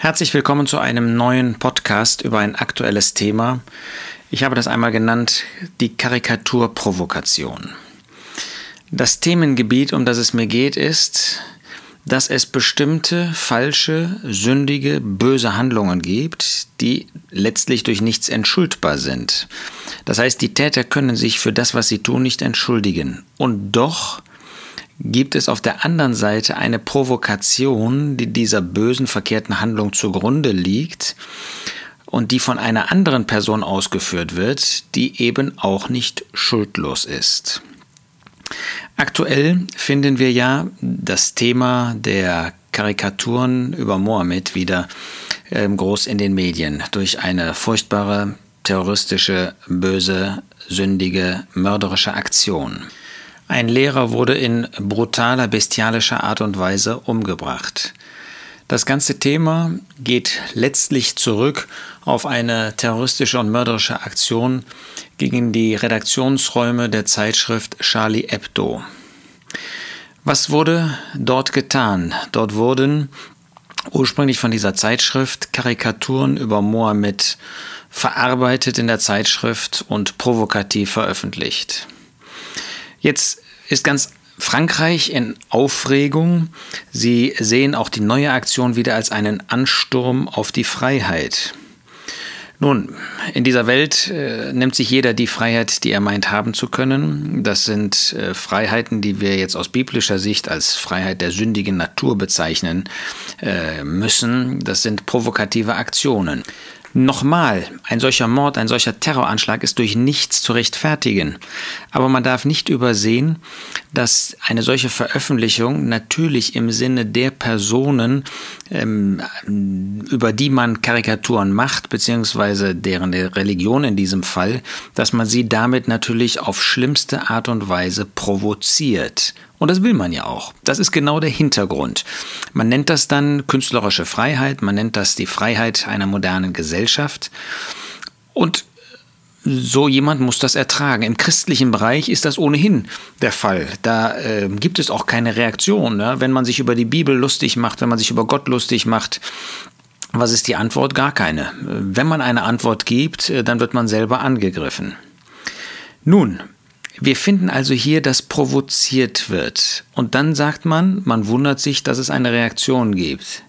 Herzlich willkommen zu einem neuen Podcast über ein aktuelles Thema. Ich habe das einmal genannt, die Karikaturprovokation. Das Themengebiet, um das es mir geht, ist, dass es bestimmte falsche, sündige, böse Handlungen gibt, die letztlich durch nichts entschuldbar sind. Das heißt, die Täter können sich für das, was sie tun, nicht entschuldigen. Und doch gibt es auf der anderen Seite eine Provokation, die dieser bösen, verkehrten Handlung zugrunde liegt und die von einer anderen Person ausgeführt wird, die eben auch nicht schuldlos ist. Aktuell finden wir ja das Thema der Karikaturen über Mohammed wieder ähm, groß in den Medien durch eine furchtbare, terroristische, böse, sündige, mörderische Aktion. Ein Lehrer wurde in brutaler, bestialischer Art und Weise umgebracht. Das ganze Thema geht letztlich zurück auf eine terroristische und mörderische Aktion gegen die Redaktionsräume der Zeitschrift Charlie Hebdo. Was wurde dort getan? Dort wurden ursprünglich von dieser Zeitschrift Karikaturen über Mohammed verarbeitet in der Zeitschrift und provokativ veröffentlicht. Jetzt ist ganz Frankreich in Aufregung. Sie sehen auch die neue Aktion wieder als einen Ansturm auf die Freiheit. Nun, in dieser Welt äh, nimmt sich jeder die Freiheit, die er meint haben zu können. Das sind äh, Freiheiten, die wir jetzt aus biblischer Sicht als Freiheit der sündigen Natur bezeichnen äh, müssen. Das sind provokative Aktionen. Nochmal, ein solcher Mord, ein solcher Terroranschlag ist durch nichts zu rechtfertigen. Aber man darf nicht übersehen, dass eine solche Veröffentlichung natürlich im Sinne der Personen, ähm, über die man Karikaturen macht, beziehungsweise deren Religion in diesem Fall, dass man sie damit natürlich auf schlimmste Art und Weise provoziert. Und das will man ja auch. Das ist genau der Hintergrund. Man nennt das dann künstlerische Freiheit, man nennt das die Freiheit einer modernen Gesellschaft. Und so jemand muss das ertragen. Im christlichen Bereich ist das ohnehin der Fall. Da äh, gibt es auch keine Reaktion. Ne? Wenn man sich über die Bibel lustig macht, wenn man sich über Gott lustig macht, was ist die Antwort? Gar keine. Wenn man eine Antwort gibt, äh, dann wird man selber angegriffen. Nun, wir finden also hier, dass provoziert wird. Und dann sagt man, man wundert sich, dass es eine Reaktion gibt.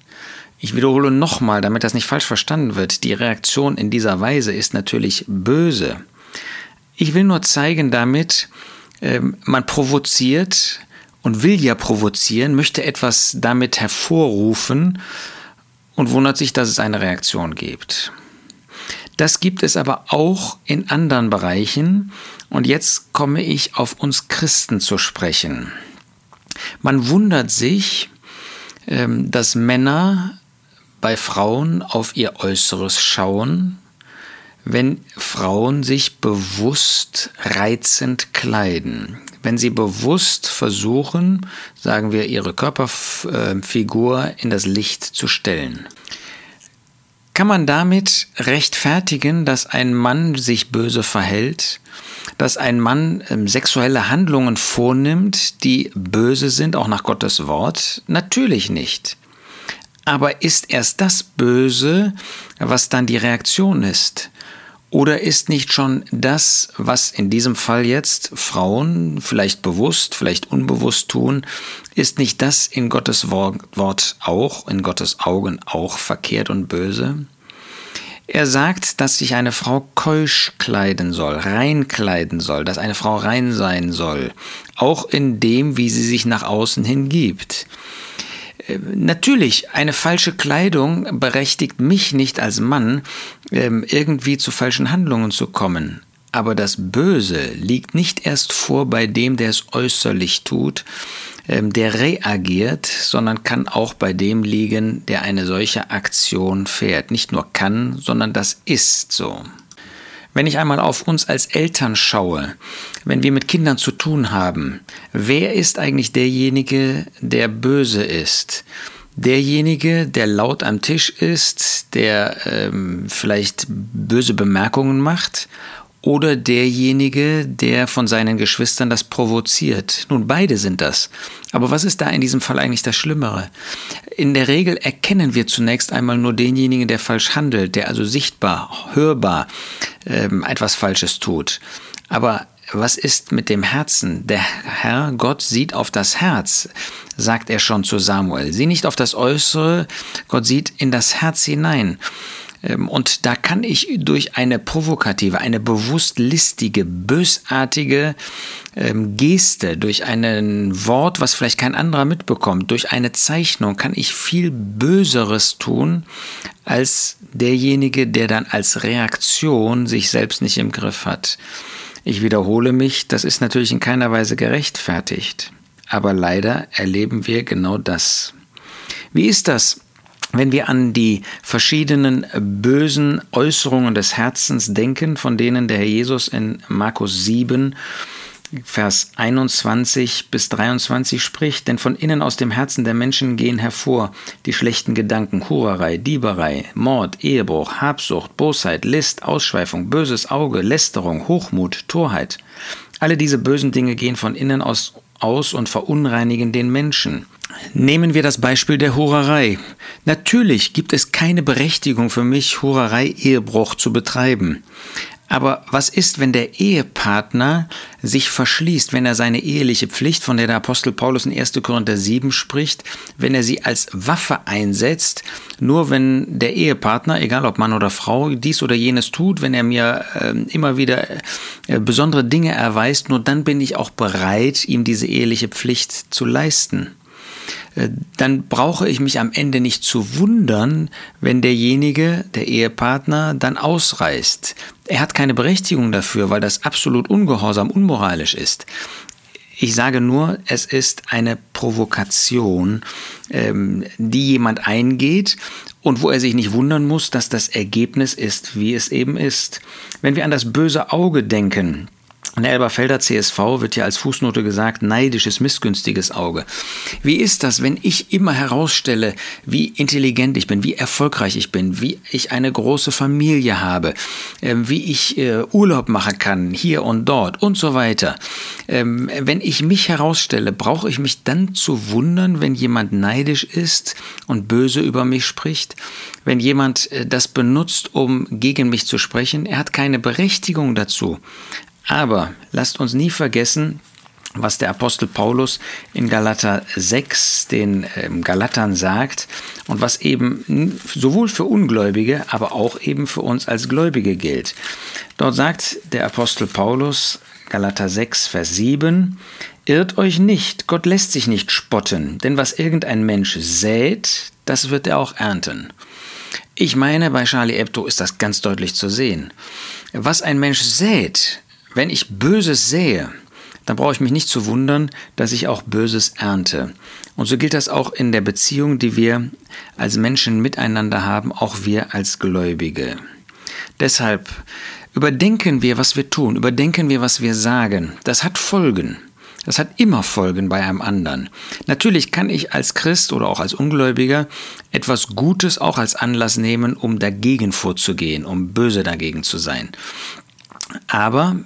Ich wiederhole nochmal, damit das nicht falsch verstanden wird. Die Reaktion in dieser Weise ist natürlich böse. Ich will nur zeigen damit, ähm, man provoziert und will ja provozieren, möchte etwas damit hervorrufen und wundert sich, dass es eine Reaktion gibt. Das gibt es aber auch in anderen Bereichen. Und jetzt komme ich auf uns Christen zu sprechen. Man wundert sich, ähm, dass Männer bei Frauen auf ihr Äußeres schauen, wenn Frauen sich bewusst reizend kleiden, wenn sie bewusst versuchen, sagen wir, ihre Körperfigur in das Licht zu stellen. Kann man damit rechtfertigen, dass ein Mann sich böse verhält, dass ein Mann ähm, sexuelle Handlungen vornimmt, die böse sind, auch nach Gottes Wort? Natürlich nicht. Aber ist erst das böse, was dann die Reaktion ist? Oder ist nicht schon das, was in diesem Fall jetzt Frauen vielleicht bewusst, vielleicht unbewusst tun, ist nicht das in Gottes Wort auch, in Gottes Augen auch verkehrt und böse? Er sagt, dass sich eine Frau keusch kleiden soll, rein kleiden soll, dass eine Frau rein sein soll, auch in dem, wie sie sich nach außen hin gibt. Natürlich, eine falsche Kleidung berechtigt mich nicht als Mann, ähm, irgendwie zu falschen Handlungen zu kommen. Aber das Böse liegt nicht erst vor bei dem, der es äußerlich tut, ähm, der reagiert, sondern kann auch bei dem liegen, der eine solche Aktion fährt. Nicht nur kann, sondern das ist so. Wenn ich einmal auf uns als Eltern schaue, wenn wir mit Kindern zu tun haben, wer ist eigentlich derjenige, der böse ist? Derjenige, der laut am Tisch ist, der ähm, vielleicht böse Bemerkungen macht? Oder derjenige, der von seinen Geschwistern das provoziert. Nun, beide sind das. Aber was ist da in diesem Fall eigentlich das Schlimmere? In der Regel erkennen wir zunächst einmal nur denjenigen, der falsch handelt, der also sichtbar, hörbar ähm, etwas Falsches tut. Aber was ist mit dem Herzen? Der Herr Gott sieht auf das Herz, sagt er schon zu Samuel. Sieh nicht auf das Äußere, Gott sieht in das Herz hinein. Ähm, und da kann ich durch eine provokative, eine bewusst listige, bösartige ähm, Geste, durch ein Wort, was vielleicht kein anderer mitbekommt, durch eine Zeichnung, kann ich viel Böseres tun als derjenige, der dann als Reaktion sich selbst nicht im Griff hat. Ich wiederhole mich, das ist natürlich in keiner Weise gerechtfertigt. Aber leider erleben wir genau das. Wie ist das? Wenn wir an die verschiedenen bösen Äußerungen des Herzens denken, von denen der Herr Jesus in Markus 7 Vers 21 bis 23 spricht, denn von innen aus dem Herzen der Menschen gehen hervor die schlechten Gedanken, Hurerei, Dieberei, Mord, Ehebruch, Habsucht, Bosheit, List, Ausschweifung, böses Auge, Lästerung, Hochmut, Torheit. Alle diese bösen Dinge gehen von innen aus, aus und verunreinigen den Menschen. Nehmen wir das Beispiel der Hurerei. Natürlich gibt es keine Berechtigung für mich, Hurerei, Ehebruch zu betreiben. Aber was ist, wenn der Ehepartner sich verschließt, wenn er seine eheliche Pflicht, von der der Apostel Paulus in 1. Korinther 7 spricht, wenn er sie als Waffe einsetzt, nur wenn der Ehepartner, egal ob Mann oder Frau, dies oder jenes tut, wenn er mir äh, immer wieder äh, besondere Dinge erweist, nur dann bin ich auch bereit, ihm diese eheliche Pflicht zu leisten. Äh, dann brauche ich mich am Ende nicht zu wundern, wenn derjenige, der Ehepartner, dann ausreißt. Er hat keine Berechtigung dafür, weil das absolut ungehorsam, unmoralisch ist. Ich sage nur, es ist eine Provokation, ähm, die jemand eingeht und wo er sich nicht wundern muss, dass das Ergebnis ist, wie es eben ist. Wenn wir an das böse Auge denken, der Elberfelder CSV wird ja als Fußnote gesagt, neidisches, missgünstiges Auge. Wie ist das, wenn ich immer herausstelle, wie intelligent ich bin, wie erfolgreich ich bin, wie ich eine große Familie habe, ähm, wie ich äh, Urlaub machen kann, hier und dort und so weiter. Ähm, wenn ich mich herausstelle, brauche ich mich dann zu wundern, wenn jemand neidisch ist und böse über mich spricht? Wenn jemand äh, das benutzt, um gegen mich zu sprechen? Er hat keine Berechtigung dazu. Aber lasst uns nie vergessen, was der Apostel Paulus in Galater 6 den ähm, Galatern sagt und was eben sowohl für Ungläubige, aber auch eben für uns als Gläubige gilt. Dort sagt der Apostel Paulus, Galater 6, Vers 7, Irrt euch nicht, Gott lässt sich nicht spotten, denn was irgendein Mensch sät, das wird er auch ernten. Ich meine, bei Charlie Hebdo ist das ganz deutlich zu sehen. Was ein Mensch sät, wenn ich Böses sähe, dann brauche ich mich nicht zu wundern, dass ich auch Böses ernte. Und so gilt das auch in der Beziehung, die wir als Menschen miteinander haben, auch wir als Gläubige. Deshalb überdenken wir, was wir tun, überdenken wir, was wir sagen. Das hat Folgen. Das hat immer Folgen bei einem anderen. Natürlich kann ich als Christ oder auch als Ungläubiger etwas Gutes auch als Anlass nehmen, um dagegen vorzugehen, um böse dagegen zu sein. Aber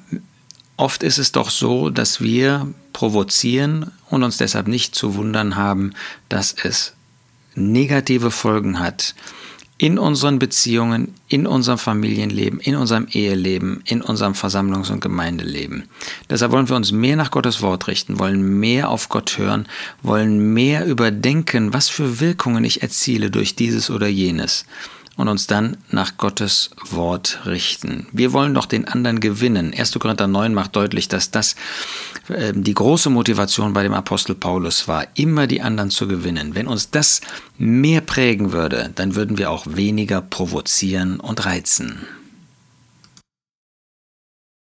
oft ist es doch so, dass wir provozieren und uns deshalb nicht zu wundern haben, dass es negative Folgen hat in unseren Beziehungen, in unserem Familienleben, in unserem Eheleben, in unserem Versammlungs- und Gemeindeleben. Deshalb wollen wir uns mehr nach Gottes Wort richten, wollen mehr auf Gott hören, wollen mehr überdenken, was für Wirkungen ich erziele durch dieses oder jenes und uns dann nach Gottes Wort richten. Wir wollen doch den anderen gewinnen. 1. Korinther 9 macht deutlich, dass das äh, die große Motivation bei dem Apostel Paulus war, immer die anderen zu gewinnen. Wenn uns das mehr prägen würde, dann würden wir auch weniger provozieren und reizen.